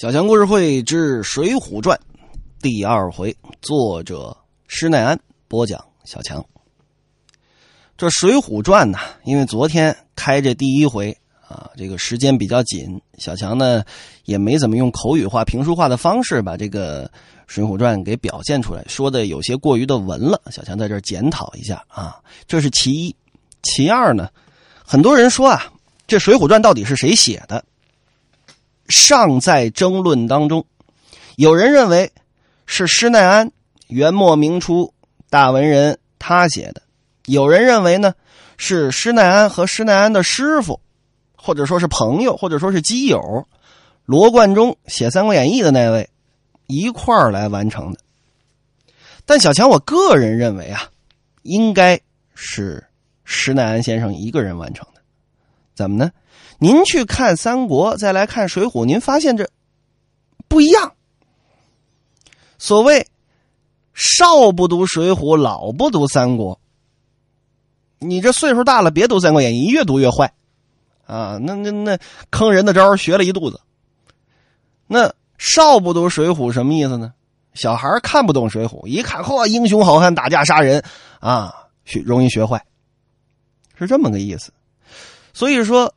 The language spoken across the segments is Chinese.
小强故事会之《水浒传》第二回，作者施耐庵播讲。小强，这《水浒传》呢，因为昨天开这第一回啊，这个时间比较紧，小强呢也没怎么用口语化、评书化的方式把这个《水浒传》给表现出来，说的有些过于的文了。小强在这检讨一下啊，这是其一。其二呢，很多人说啊，这《水浒传》到底是谁写的？尚在争论当中，有人认为是施耐庵，元末明初大文人他写的；有人认为呢是施耐庵和施耐庵的师傅，或者说是朋友，或者说是基友罗贯中写《三国演义》的那位一块儿来完成的。但小强，我个人认为啊，应该是施耐庵先生一个人完成的。怎么呢？您去看《三国》，再来看《水浒》，您发现这不一样。所谓“少不读水浒，老不读三国”，你这岁数大了，别读《三国演义》，越读越坏啊！那那那坑人的招学了一肚子。那“少不读水浒”什么意思呢？小孩看不懂《水浒》，一看嚯，英雄好汉打架杀人啊，学容易学坏，是这么个意思。所以说。《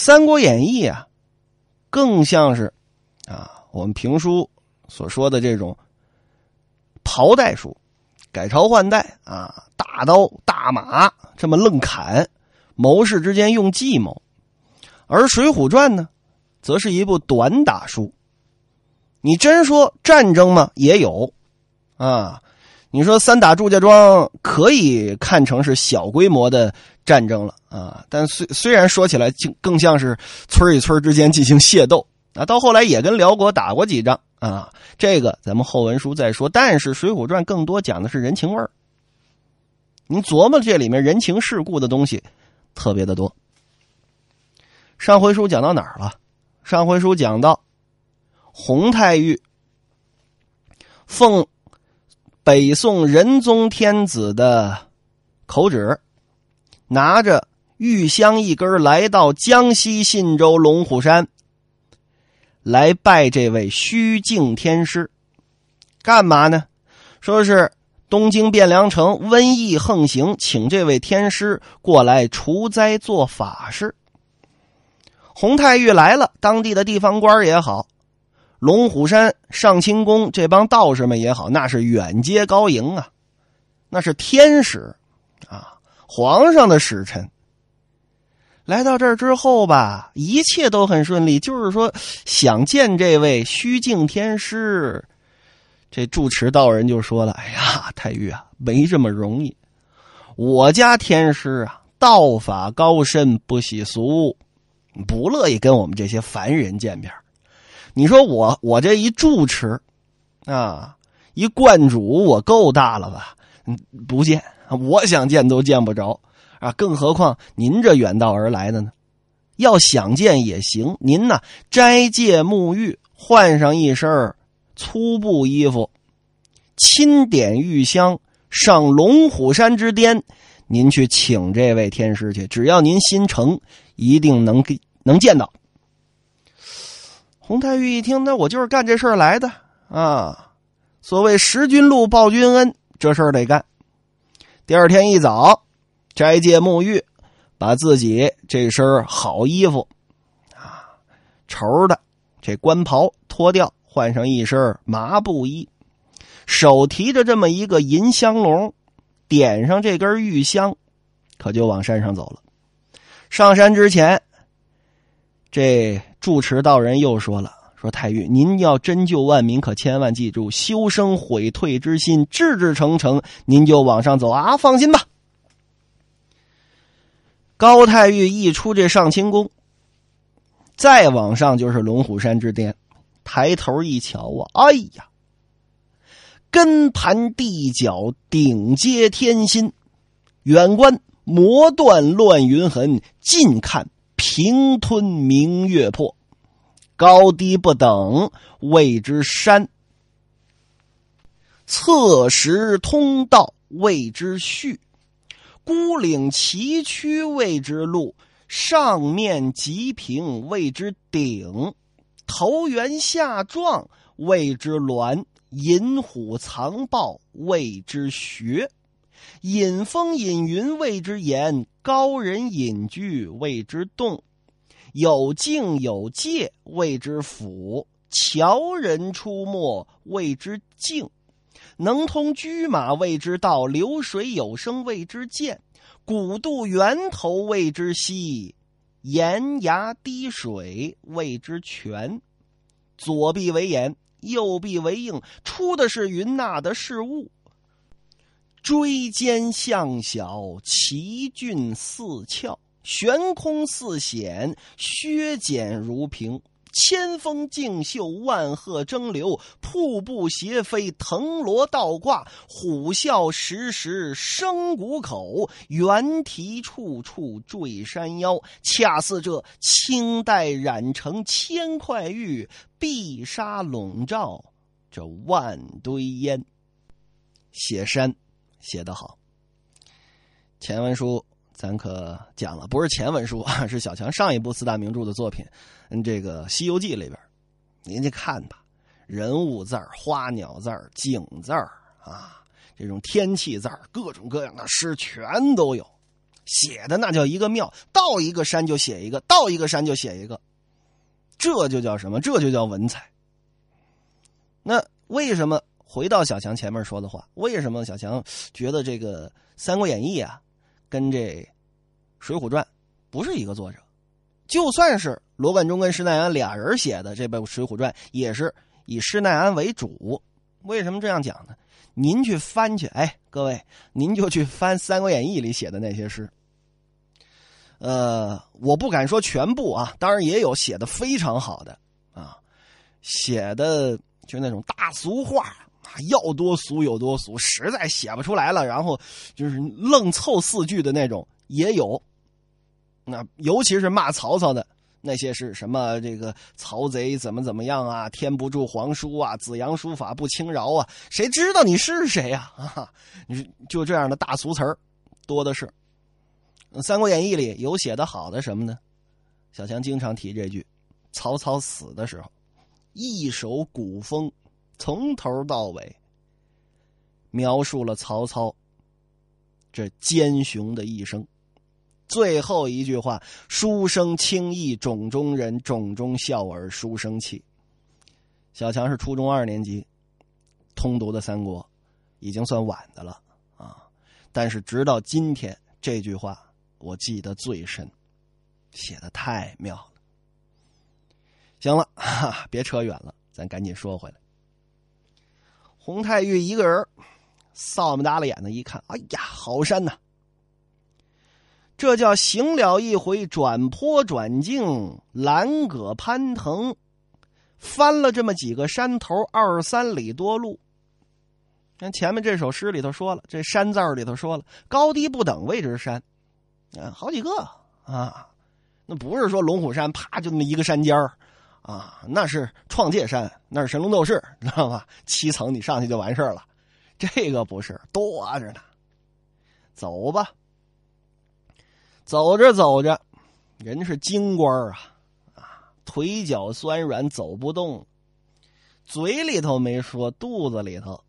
三国演义》啊，更像是啊我们评书所说的这种袍带书，改朝换代啊，大刀大马这么愣砍，谋士之间用计谋；而《水浒传》呢，则是一部短打书。你真说战争吗？也有啊。你说三打祝家庄可以看成是小规模的战争了啊，但虽虽然说起来更像是村与村之间进行械斗啊，到后来也跟辽国打过几仗啊，这个咱们后文书再说。但是《水浒传》更多讲的是人情味儿，你琢磨这里面人情世故的东西特别的多。上回书讲到哪儿了？上回书讲到洪太玉奉。北宋仁宗天子的口旨，拿着玉香一根来到江西信州龙虎山，来拜这位虚境天师，干嘛呢？说是东京汴梁城瘟疫横行，请这位天师过来除灾做法事。洪太玉来了，当地的地方官也好。龙虎山上清宫这帮道士们也好，那是远接高迎啊，那是天使啊，皇上的使臣。来到这儿之后吧，一切都很顺利。就是说，想见这位虚境天师，这住持道人就说了：“哎呀，太玉啊，没这么容易。我家天师啊，道法高深，不喜俗，不乐意跟我们这些凡人见面。”你说我我这一住持，啊，一观主，我够大了吧？嗯，不见，我想见都见不着啊！更何况您这远道而来的呢？要想见也行，您呢斋戒沐浴，换上一身粗布衣服，亲点玉香，上龙虎山之巅，您去请这位天师去。只要您心诚，一定能给能见到。洪太玉一听，那我就是干这事儿来的啊！所谓识君禄，报君恩，这事儿得干。第二天一早，斋戒沐浴，把自己这身好衣服啊，绸的这官袍脱掉，换上一身麻布衣，手提着这么一个银香笼，点上这根玉香，可就往山上走了。上山之前，这。住持道人又说了：“说太玉，您要真救万民，可千万记住修生悔退之心，志志诚诚，您就往上走啊！放心吧。”高太玉一出这上清宫，再往上就是龙虎山之巅。抬头一瞧啊，哎呀，根盘地角，顶接天心；远观魔断乱云痕，近看。平吞明月破，高低不等谓之山；侧石通道谓之序；孤岭崎岖谓之路；上面极平谓之顶；头圆下壮，谓之峦；隐虎藏豹，谓之穴；引风引云，谓之言；高人隐居，谓之动；有境有界，谓之府；樵人出没，谓之径；能通车马，谓之道；流水有声，谓之涧；古渡源头，谓之溪。岩崖滴水谓之泉，左臂为眼，右臂为应，出的是云，纳的是雾。锥尖向小，奇峻似峭，悬空似险，削减如平。千峰竞秀，万壑争流，瀑布斜飞，藤萝倒挂，虎啸时时生谷口，猿啼处处坠山腰。恰似这清代染成千块玉，碧纱笼罩这万堆烟。写山写得好，前文书。咱可讲了，不是前文书啊，是小强上一部四大名著的作品，嗯，这个《西游记》里边，您去看吧，人物字儿、花鸟字儿、景字儿啊，这种天气字儿，各种各样的诗全都有，写的那叫一个妙，到一个山就写一个，到一个山就写一个，这就叫什么？这就叫文采。那为什么回到小强前面说的话？为什么小强觉得这个《三国演义》啊？跟这《水浒传》不是一个作者，就算是罗贯中跟施耐庵俩人写的这本《水浒传》，也是以施耐庵为主。为什么这样讲呢？您去翻去，哎，各位，您就去翻《三国演义》里写的那些诗。呃，我不敢说全部啊，当然也有写的非常好的啊，写的就那种大俗话。要多俗有多俗，实在写不出来了，然后就是愣凑四句的那种也有。那尤其是骂曹操的那些是什么？这个曹贼怎么怎么样啊？天不助皇叔啊！子阳书法不轻饶啊！谁知道你是谁呀？啊，你就这样的大俗词儿多的是。《三国演义》里有写的好的什么呢？小强经常提这句：曹操死的时候，一首古风。从头到尾，描述了曹操这奸雄的一生。最后一句话：“书生轻易冢中人，冢中笑尔书生气。”小强是初中二年级通读的《三国》，已经算晚的了啊！但是直到今天，这句话我记得最深，写的太妙了。行了，哈，别扯远了，咱赶紧说回来。洪太玉一个人，扫么大了眼的一看，哎呀，好山呐！这叫行了一回，转坡转径，拦葛攀藤，翻了这么几个山头，二三里多路。看前面这首诗里头说了，这山字里头说了，高低不等谓之山，啊，好几个啊，那不是说龙虎山啪就那么一个山尖儿。啊，那是创界山，那是神龙斗士，知道吧？七层你上去就完事了，这个不是多着呢。走吧，走着走着，人是京官啊啊，腿脚酸软走不动，嘴里头没说，肚子里头。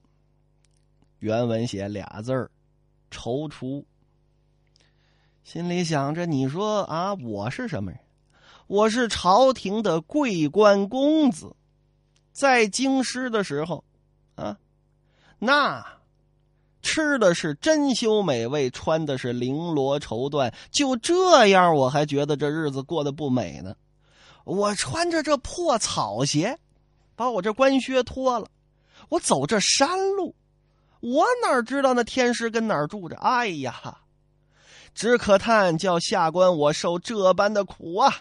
原文写俩字儿，踌躇。心里想着，你说啊，我是什么人？我是朝廷的贵官公子，在京师的时候，啊，那吃的是珍馐美味，穿的是绫罗绸缎，就这样，我还觉得这日子过得不美呢。我穿着这破草鞋，把我这官靴脱了，我走这山路，我哪知道那天师跟哪儿住着？哎呀，只可叹叫下官我受这般的苦啊！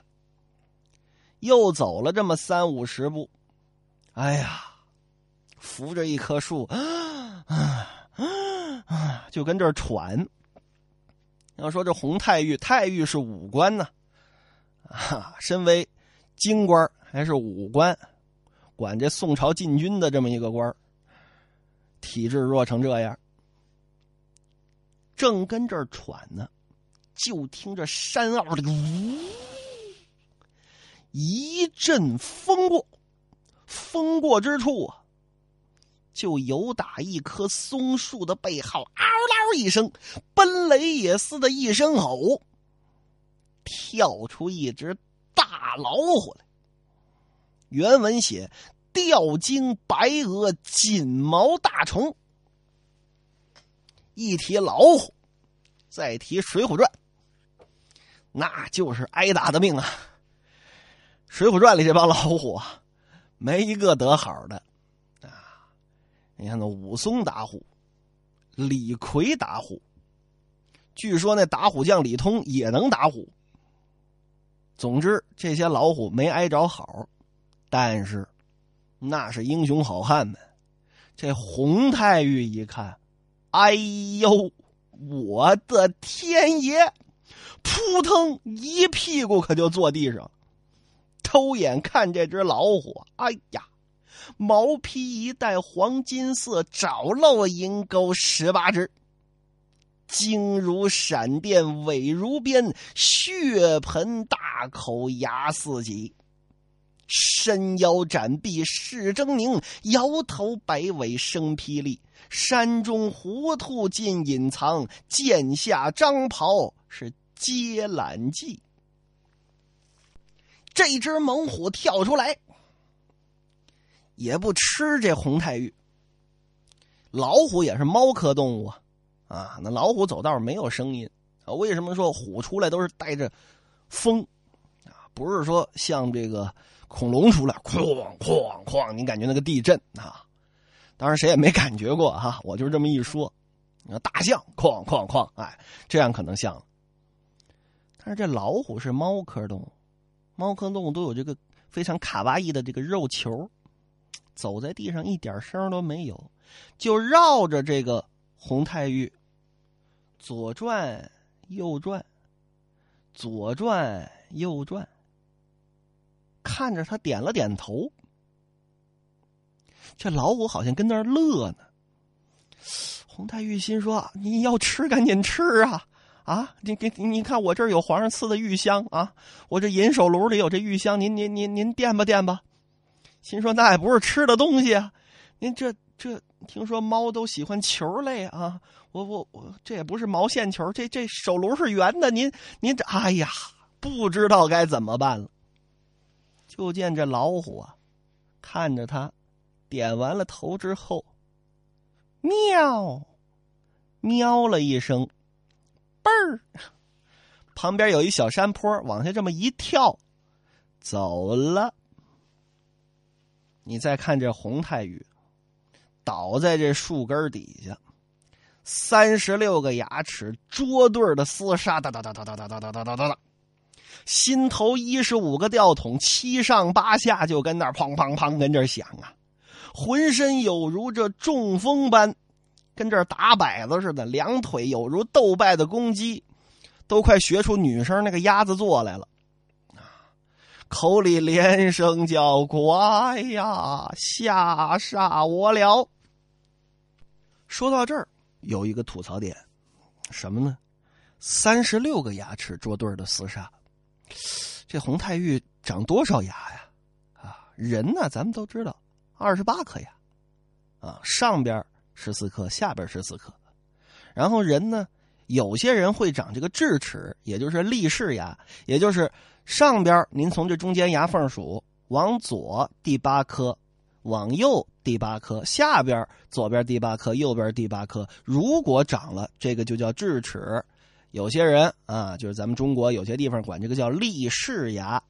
又走了这么三五十步，哎呀，扶着一棵树，啊啊啊就跟这儿喘。要说这洪太玉，太玉是武官呢，啊，身为京官还是武官，管这宋朝禁军的这么一个官体质弱成这样，正跟这儿喘呢，就听着山坳里呜。一阵风过，风过之处啊，就有打一棵松树的背后，嗷嗷一声，奔雷也似的一声吼，跳出一只大老虎来。原文写：吊睛白额锦毛大虫。一提老虎，再提《水浒传》，那就是挨打的命啊！《水浒传》里这帮老虎啊，没一个得好的啊！你看那武松打虎，李逵打虎，据说那打虎将李通也能打虎。总之，这些老虎没挨着好。但是，那是英雄好汉们。这洪太玉一看，哎呦，我的天爷！扑腾一屁股可就坐地上，偷眼看这只老虎，哎呀，毛皮一带黄金色，爪露银钩十八只，睛如闪电，尾如鞭，血盆大口，牙似戟。伸腰展臂势狰狞，摇头摆尾生霹雳。山中糊涂尽隐藏，剑下张袍是接揽计。这只猛虎跳出来，也不吃这红太玉。老虎也是猫科动物啊，啊，那老虎走道没有声音啊？为什么说虎出来都是带着风啊？不是说像这个。恐龙出来，哐哐哐！你感觉那个地震啊？当然谁也没感觉过哈，我就是这么一说。你看大象，哐哐哐！哎，这样可能像。但是这老虎是猫科动物，猫科动物都有这个非常卡哇伊的这个肉球，走在地上一点声都没有，就绕着这个红太玉左转右转，左转右转。看着他点了点头，这老虎好像跟那儿乐呢。洪太玉心说：“你要吃，赶紧吃啊！啊，你给你看我这儿有皇上赐的玉香啊，我这银手炉里有这玉香，您您您您垫吧垫吧。”心说：“那也不是吃的东西啊，您这这听说猫都喜欢球类啊，我我我这也不是毛线球，这这手炉是圆的，您您这哎呀，不知道该怎么办了。”就见这老虎啊，看着他，点完了头之后，喵，喵了一声，嘣儿，旁边有一小山坡，往下这么一跳，走了。你再看这洪太宇，倒在这树根底下，三十六个牙齿捉对的厮杀，哒哒哒哒哒哒哒哒哒哒哒。心头一十五个吊桶，七上八下就跟那砰砰砰跟这响啊，浑身有如这中风般，跟这打摆子似的，两腿有如斗败的公鸡，都快学出女生那个鸭子做来了，口里连声叫乖呀，吓煞我了。说到这儿，有一个吐槽点，什么呢？三十六个牙齿捉对的厮杀。这红太玉长多少牙呀？啊，人呢？咱们都知道，二十八颗牙，啊，上边十四颗，下边十四颗。然后人呢，有些人会长这个智齿，也就是立式牙，也就是上边您从这中间牙缝数，往左第八颗，往右第八颗，下边左边第八颗，右边第八颗。如果长了，这个就叫智齿。有些人啊，就是咱们中国有些地方管这个叫立式牙，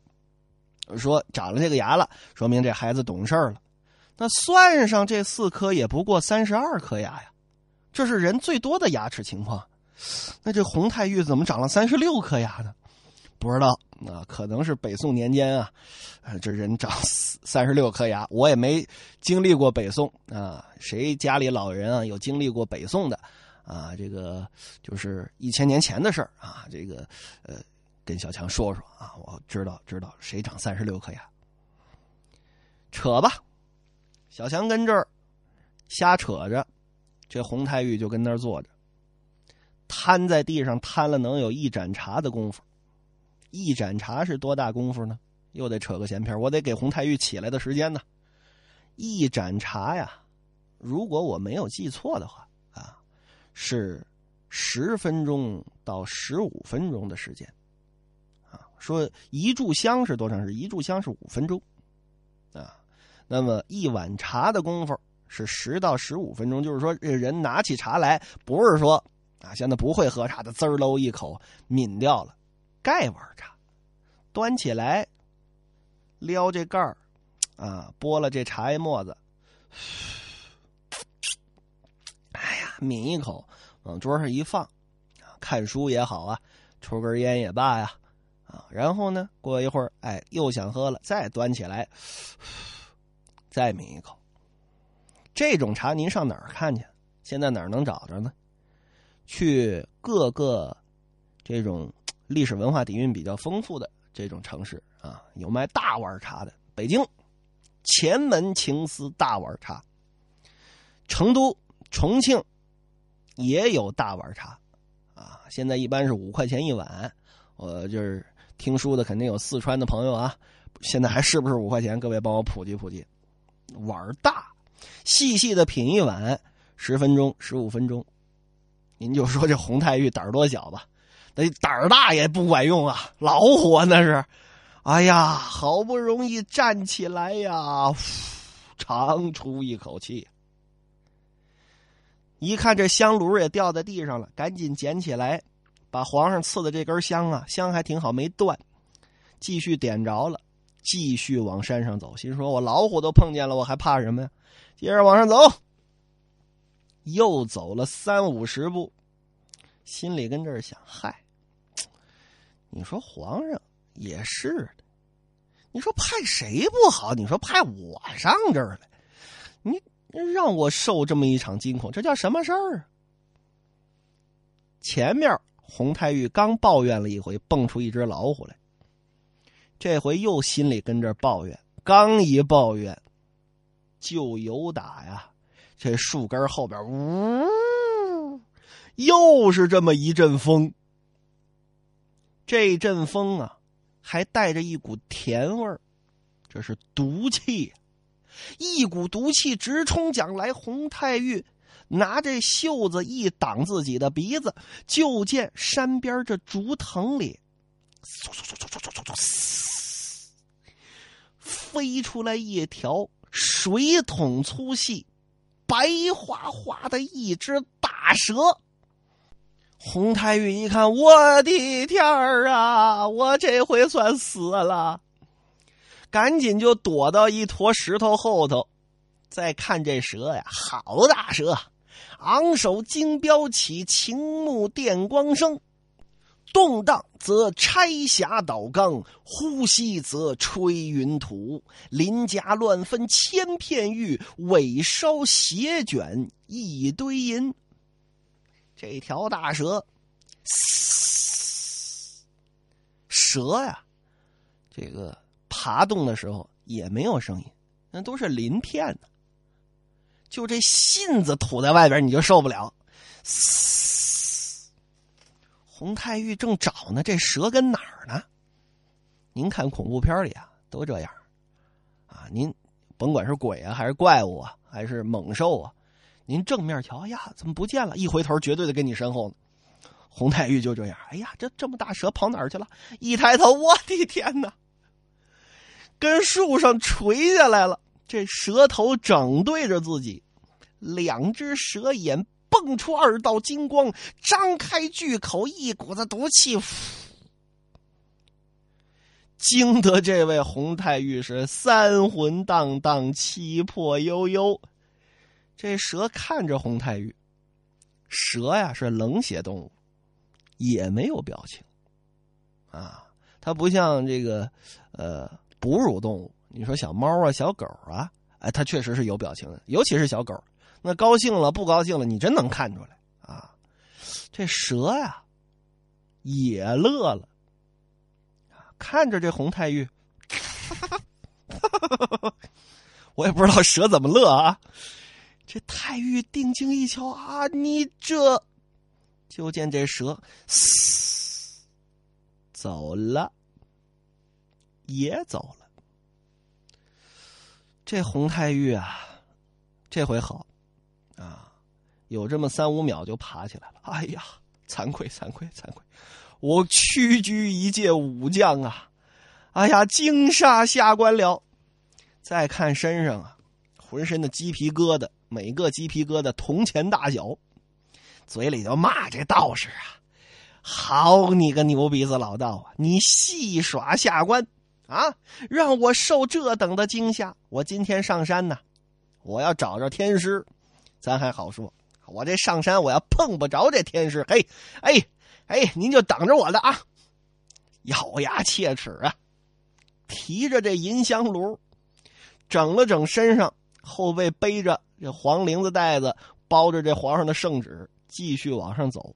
说长了这个牙了，说明这孩子懂事了。那算上这四颗，也不过三十二颗牙呀，这是人最多的牙齿情况。那这洪太玉怎么长了三十六颗牙呢？不知道，啊可能是北宋年间啊，这人长三十六颗牙。我也没经历过北宋啊，谁家里老人啊有经历过北宋的？啊，这个就是一千年前的事儿啊！这个，呃，跟小强说说啊，我知道知道谁长三十六颗牙，扯吧。小强跟这儿瞎扯着，这洪太玉就跟那儿坐着，瘫在地上瘫了能有一盏茶的功夫。一盏茶是多大功夫呢？又得扯个闲篇我得给洪太玉起来的时间呢。一盏茶呀，如果我没有记错的话啊，是十分钟到十五分钟的时间。啊，说一炷香是多长时间？一炷香是五分钟。那么一碗茶的功夫是十到十五分钟。就是说，这人拿起茶来，不是说啊，现在不会喝茶的，滋喽一口抿掉了，盖碗茶，端起来，撩这盖儿。啊，拨了这茶叶沫子，哎呀，抿一口，往桌上一放，看书也好啊，抽根烟也罢呀，啊，然后呢，过一会儿，哎，又想喝了，再端起来，再抿一口。这种茶您上哪儿看去？现在哪儿能找着呢？去各个这种历史文化底蕴比较丰富的这种城市啊，有卖大碗茶的，北京。前门情思大碗茶，成都、重庆也有大碗茶，啊，现在一般是五块钱一碗。我就是听书的，肯定有四川的朋友啊。现在还是不是五块钱？各位帮我普及普及。碗大，细细的品一碗，十分钟、十五分钟。您就说这洪太玉胆儿多小吧？那胆儿大也不管用啊，老虎啊那是。哎呀，好不容易站起来呀，长出一口气。一看这香炉也掉在地上了，赶紧捡起来，把皇上赐的这根香啊，香还挺好，没断，继续点着了，继续往山上走。心说：“我老虎都碰见了，我还怕什么呀？”接着往上走，又走了三五十步，心里跟这儿想：“嗨，你说皇上。”也是的，你说派谁不好？你说派我上这儿来，你让我受这么一场惊恐，这叫什么事儿？前面洪太玉刚抱怨了一回，蹦出一只老虎来，这回又心里跟这抱怨，刚一抱怨，就有打呀，这树根后边呜，又是这么一阵风。这阵风啊，还带着一股甜味儿，这是毒气，一股毒气直冲将来。洪太玉拿这袖子一挡自己的鼻子，就见山边这竹藤里嗖嗖嗖嗖嗖嗖嗖嗖飞出来一条水桶粗细、白花花的一只大蛇。洪太玉一看，我的天儿啊！我这回算死了，赶紧就躲到一坨石头后头。再看这蛇呀，好大蛇！昂首金标起，晴目电光生。动荡则拆匣倒缸，呼吸则吹云吐。鳞甲乱分千片玉，尾梢斜卷一堆银。这条大蛇，蛇呀，这个爬动的时候也没有声音，那都是鳞片呢。就这信子吐在外边，你就受不了。嘶洪太玉正找呢，这蛇跟哪儿呢？您看恐怖片里啊，都这样啊。您甭管是鬼啊，还是怪物啊，还是猛兽啊。您正面瞧呀，怎么不见了？一回头，绝对的跟你身后呢。洪太玉就这样，哎呀，这这么大蛇跑哪儿去了？一抬头，我的天哪！跟树上垂下来了，这蛇头正对着自己，两只蛇眼蹦出二道金光，张开巨口，一股子毒气，惊得这位洪太玉是三魂荡荡，七魄悠悠。这蛇看着洪太玉，蛇呀是冷血动物，也没有表情，啊，它不像这个呃哺乳动物。你说小猫啊、小狗啊，哎，它确实是有表情的，尤其是小狗，那高兴了、不高兴了，你真能看出来啊。这蛇呀也乐了，看着这洪太玉，我也不知道蛇怎么乐啊。这太玉定睛一瞧啊，你这，就见这蛇，走了，也走了。这洪太玉啊，这回好啊，有这么三五秒就爬起来了。哎呀，惭愧惭愧惭愧，我屈居一介武将啊！哎呀，惊煞下官了。再看身上啊，浑身的鸡皮疙瘩，每个鸡皮疙瘩铜钱大小，嘴里就骂这道士啊：“好你个牛鼻子老道啊，你戏耍下官！”啊！让我受这等的惊吓！我今天上山呢，我要找着天师，咱还好说。我这上山，我要碰不着这天师，嘿，哎，哎，您就等着我的啊！咬牙切齿啊，提着这银香炉，整了整身上，后背背着这黄绫子袋子，包着这皇上的圣旨，继续往上走。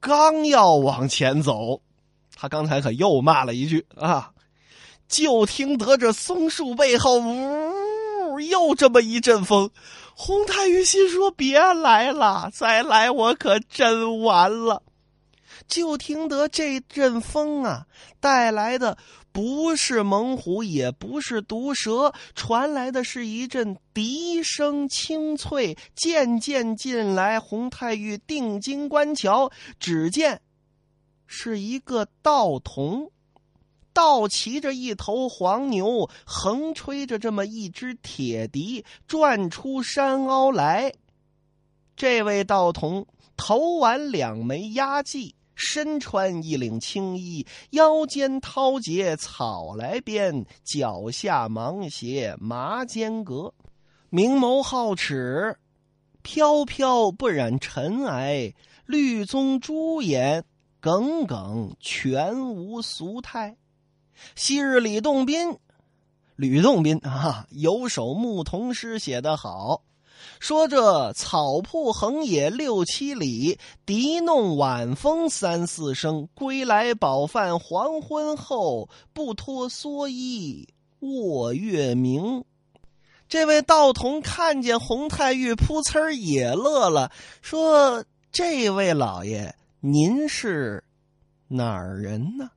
刚要往前走，他刚才可又骂了一句啊！就听得这松树背后，呜，又这么一阵风。洪太玉心说：“别来了，再来我可真完了。”就听得这阵风啊，带来的不是猛虎，也不是毒蛇，传来的是一阵笛声清脆。渐渐进来，洪太玉定睛观瞧，只见是一个道童。倒骑着一头黄牛，横吹着这么一支铁笛，转出山凹来。这位道童头挽两枚压髻，身穿一领青衣，腰间掏结草来编，脚下芒鞋麻间革，明眸皓齿，飘飘不染尘埃，绿棕朱颜，耿耿全无俗态。昔日李洞宾，吕洞宾啊，有首牧童诗写得好，说这草铺横野六七里，笛弄晚风三四声，归来饱饭黄昏后，不脱蓑衣卧月明。这位道童看见洪太玉，噗呲儿也乐了，说：“这位老爷，您是哪儿人呢？”